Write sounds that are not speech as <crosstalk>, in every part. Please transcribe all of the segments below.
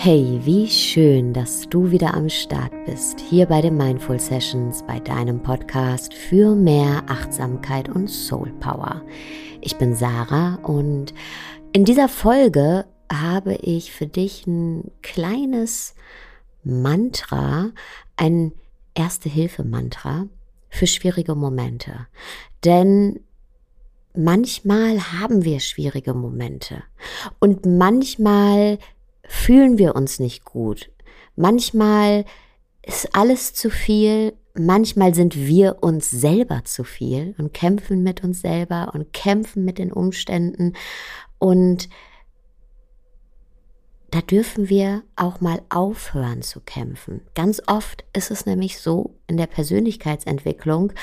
Hey, wie schön, dass du wieder am Start bist, hier bei den Mindful Sessions, bei deinem Podcast für mehr Achtsamkeit und Soul Power. Ich bin Sarah und in dieser Folge habe ich für dich ein kleines Mantra, ein Erste-Hilfe-Mantra für schwierige Momente. Denn manchmal haben wir schwierige Momente und manchmal fühlen wir uns nicht gut. Manchmal ist alles zu viel, manchmal sind wir uns selber zu viel und kämpfen mit uns selber und kämpfen mit den Umständen und da dürfen wir auch mal aufhören zu kämpfen. Ganz oft ist es nämlich so in der Persönlichkeitsentwicklung,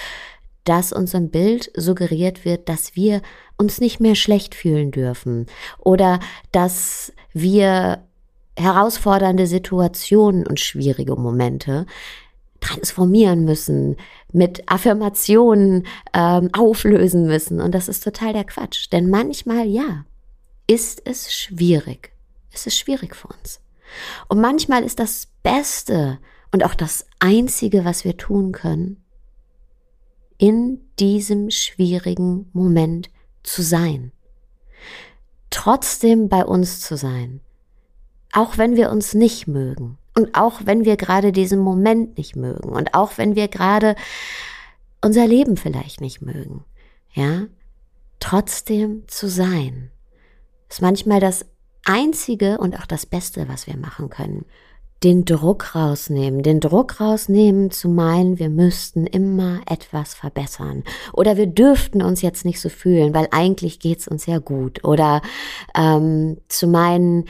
dass uns ein Bild suggeriert wird, dass wir uns nicht mehr schlecht fühlen dürfen oder dass wir herausfordernde Situationen und schwierige Momente transformieren müssen, mit Affirmationen ähm, auflösen müssen. Und das ist total der Quatsch. Denn manchmal, ja, ist es schwierig. Es ist schwierig für uns. Und manchmal ist das Beste und auch das Einzige, was wir tun können, in diesem schwierigen Moment zu sein. Trotzdem bei uns zu sein, auch wenn wir uns nicht mögen und auch wenn wir gerade diesen Moment nicht mögen und auch wenn wir gerade unser Leben vielleicht nicht mögen, ja, trotzdem zu sein, ist manchmal das einzige und auch das Beste, was wir machen können. Den Druck rausnehmen, den Druck rausnehmen zu meinen, wir müssten immer etwas verbessern oder wir dürften uns jetzt nicht so fühlen, weil eigentlich geht's uns ja gut oder ähm, zu meinen,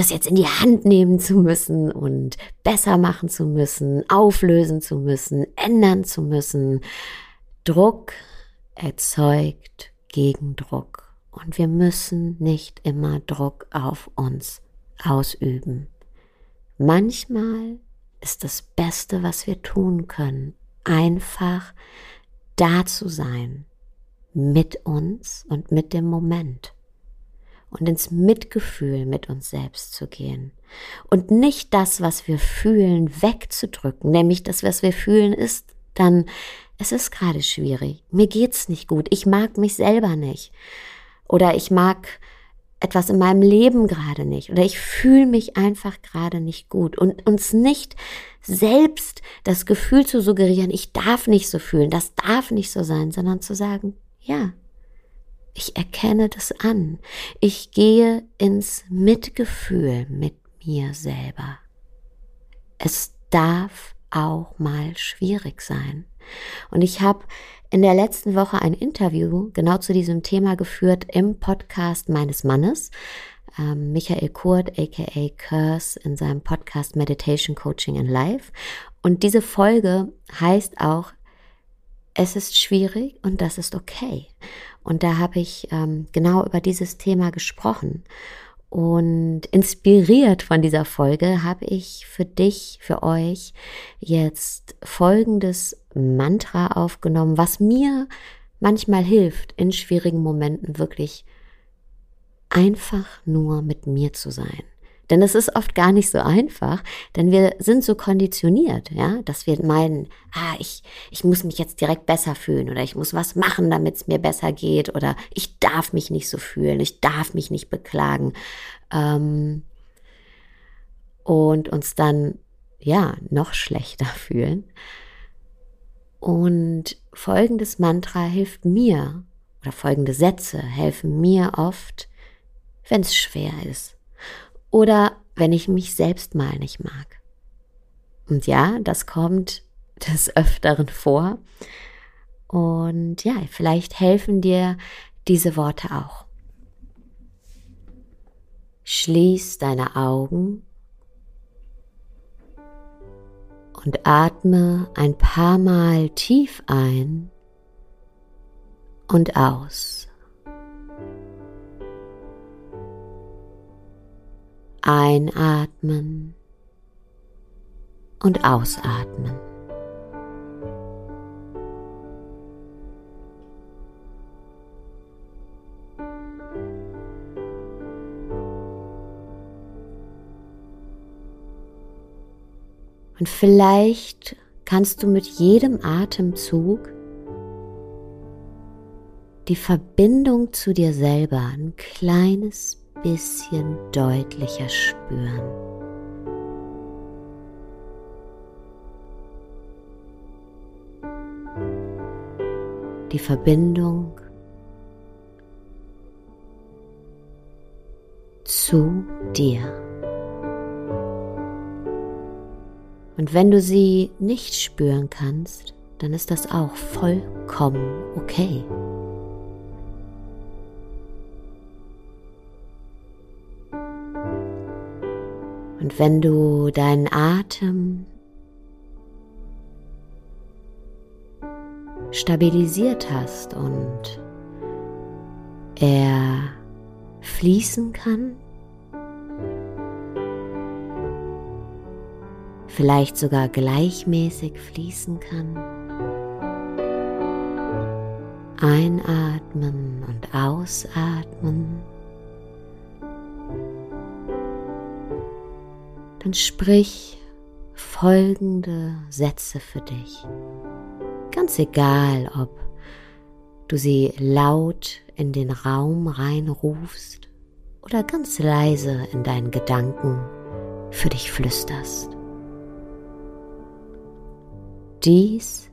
das jetzt in die Hand nehmen zu müssen und besser machen zu müssen, auflösen zu müssen, ändern zu müssen. Druck erzeugt Gegendruck und wir müssen nicht immer Druck auf uns ausüben. Manchmal ist das Beste, was wir tun können, einfach da zu sein, mit uns und mit dem Moment und ins Mitgefühl mit uns selbst zu gehen. Und nicht das, was wir fühlen, wegzudrücken. Nämlich das, was wir fühlen, ist dann, es ist gerade schwierig. Mir geht's nicht gut. Ich mag mich selber nicht. Oder ich mag etwas in meinem Leben gerade nicht. Oder ich fühle mich einfach gerade nicht gut. Und uns nicht selbst das Gefühl zu suggerieren, ich darf nicht so fühlen, das darf nicht so sein, sondern zu sagen, ja, ich erkenne das an. Ich gehe ins Mitgefühl mit mir selber. Es darf auch mal schwierig sein. Und ich habe in der letzten Woche ein Interview genau zu diesem Thema geführt im Podcast meines Mannes, ähm, Michael Kurt, aka Curse, in seinem Podcast Meditation Coaching in Life. Und diese Folge heißt auch, es ist schwierig und das ist okay. Und da habe ich ähm, genau über dieses Thema gesprochen. Und inspiriert von dieser Folge habe ich für dich, für euch jetzt folgendes Mantra aufgenommen, was mir manchmal hilft, in schwierigen Momenten wirklich einfach nur mit mir zu sein. Denn es ist oft gar nicht so einfach, denn wir sind so konditioniert, ja, dass wir meinen, ah, ich, ich muss mich jetzt direkt besser fühlen oder ich muss was machen, damit es mir besser geht oder ich darf mich nicht so fühlen, ich darf mich nicht beklagen. Ähm, und uns dann, ja, noch schlechter <laughs> fühlen. Und folgendes Mantra hilft mir, oder folgende Sätze helfen mir oft, wenn es schwer ist oder wenn ich mich selbst mal nicht mag. Und ja, das kommt <laughs> des Öfteren vor. Und ja, vielleicht helfen dir diese Worte auch. Schließ deine Augen und atme ein paar Mal tief ein und aus. Einatmen und ausatmen. Und vielleicht kannst du mit jedem Atemzug die Verbindung zu dir selber ein kleines bisschen deutlicher spüren. Die Verbindung zu dir. Und wenn du sie nicht spüren kannst, dann ist das auch vollkommen okay. Und wenn du deinen Atem stabilisiert hast und er fließen kann, vielleicht sogar gleichmäßig fließen kann. Einatmen und ausatmen. Dann sprich folgende Sätze für dich. Ganz egal, ob du sie laut in den Raum reinrufst oder ganz leise in deinen Gedanken für dich flüsterst. Dies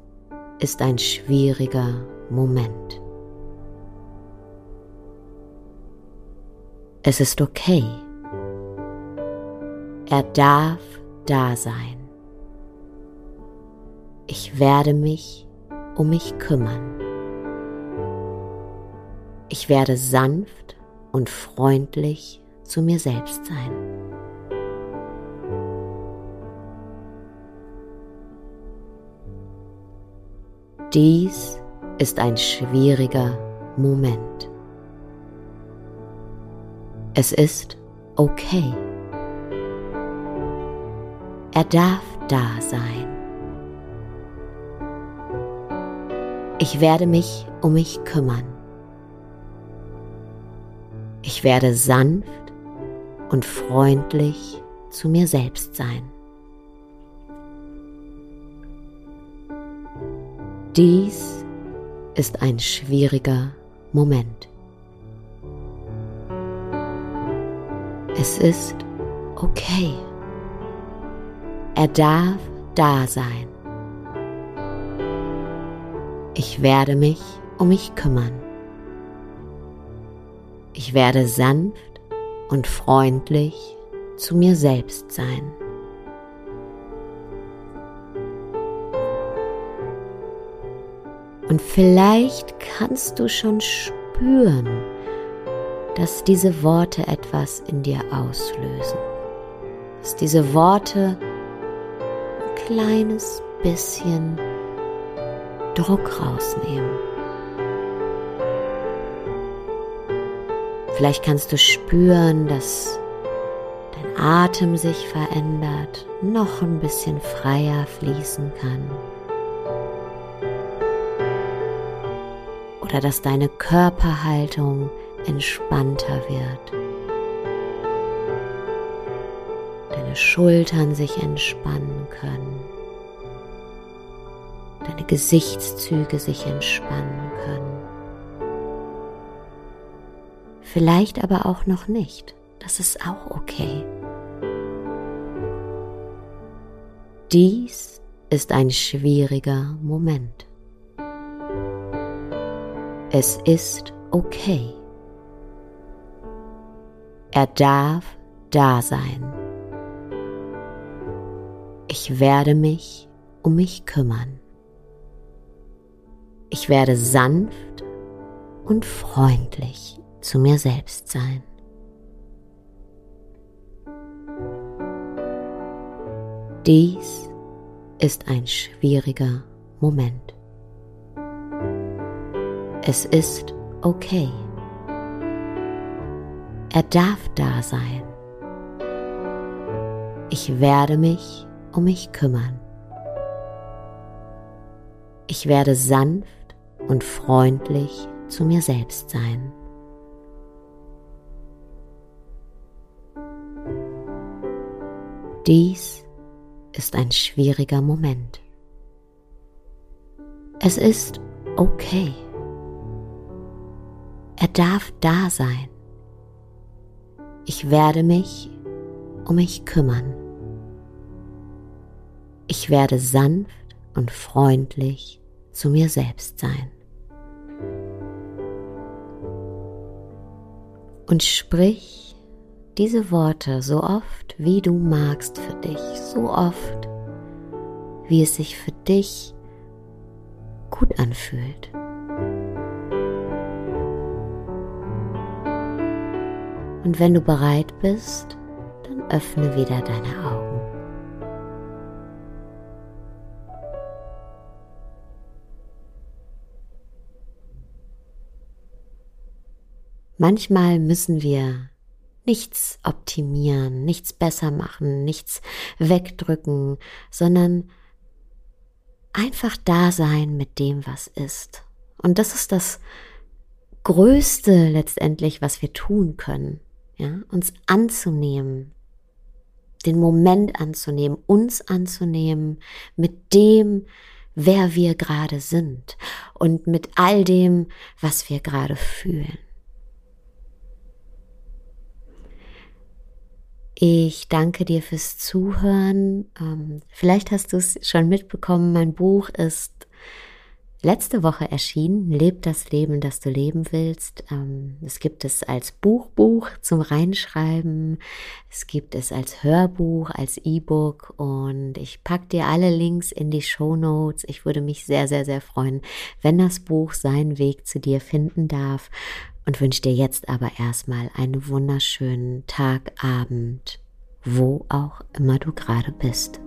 ist ein schwieriger Moment. Es ist okay er darf da sein. Ich werde mich um mich kümmern. Ich werde sanft und freundlich zu mir selbst sein. Dies ist ein schwieriger Moment. Es ist okay. Er darf da sein. Ich werde mich um mich kümmern. Ich werde sanft und freundlich zu mir selbst sein. Dies ist ein schwieriger Moment. Es ist okay. Er darf da sein. Ich werde mich um mich kümmern. Ich werde sanft und freundlich zu mir selbst sein. Und vielleicht kannst du schon spüren, dass diese Worte etwas in dir auslösen. Dass diese Worte kleines bisschen Druck rausnehmen. Vielleicht kannst du spüren, dass dein Atem sich verändert, noch ein bisschen freier fließen kann. Oder dass deine Körperhaltung entspannter wird. Schultern sich entspannen können, deine Gesichtszüge sich entspannen können. Vielleicht aber auch noch nicht. Das ist auch okay. Dies ist ein schwieriger Moment. Es ist okay. Er darf da sein. Ich werde mich um mich kümmern. Ich werde sanft und freundlich zu mir selbst sein. Dies ist ein schwieriger Moment. Es ist okay. Er darf da sein. Ich werde mich um mich kümmern. Ich werde sanft und freundlich zu mir selbst sein. Dies ist ein schwieriger Moment. Es ist okay. Er darf da sein. Ich werde mich um mich kümmern. Ich werde sanft und freundlich zu mir selbst sein. Und sprich diese Worte so oft, wie du magst für dich, so oft, wie es sich für dich gut anfühlt. Und wenn du bereit bist, dann öffne wieder deine Augen. Manchmal müssen wir nichts optimieren, nichts besser machen, nichts wegdrücken, sondern einfach da sein mit dem, was ist. Und das ist das Größte letztendlich, was wir tun können. Ja, uns anzunehmen, den Moment anzunehmen, uns anzunehmen mit dem, wer wir gerade sind und mit all dem, was wir gerade fühlen. Ich danke dir fürs Zuhören. Ähm, vielleicht hast du es schon mitbekommen, mein Buch ist letzte Woche erschienen. Leb das Leben, das du leben willst. Ähm, es gibt es als Buchbuch zum Reinschreiben. Es gibt es als Hörbuch, als E-Book und ich packe dir alle Links in die Show Notes. Ich würde mich sehr, sehr, sehr freuen, wenn das Buch seinen Weg zu dir finden darf und wünsche dir jetzt aber erstmal einen wunderschönen Tag, Abend, wo auch immer du gerade bist.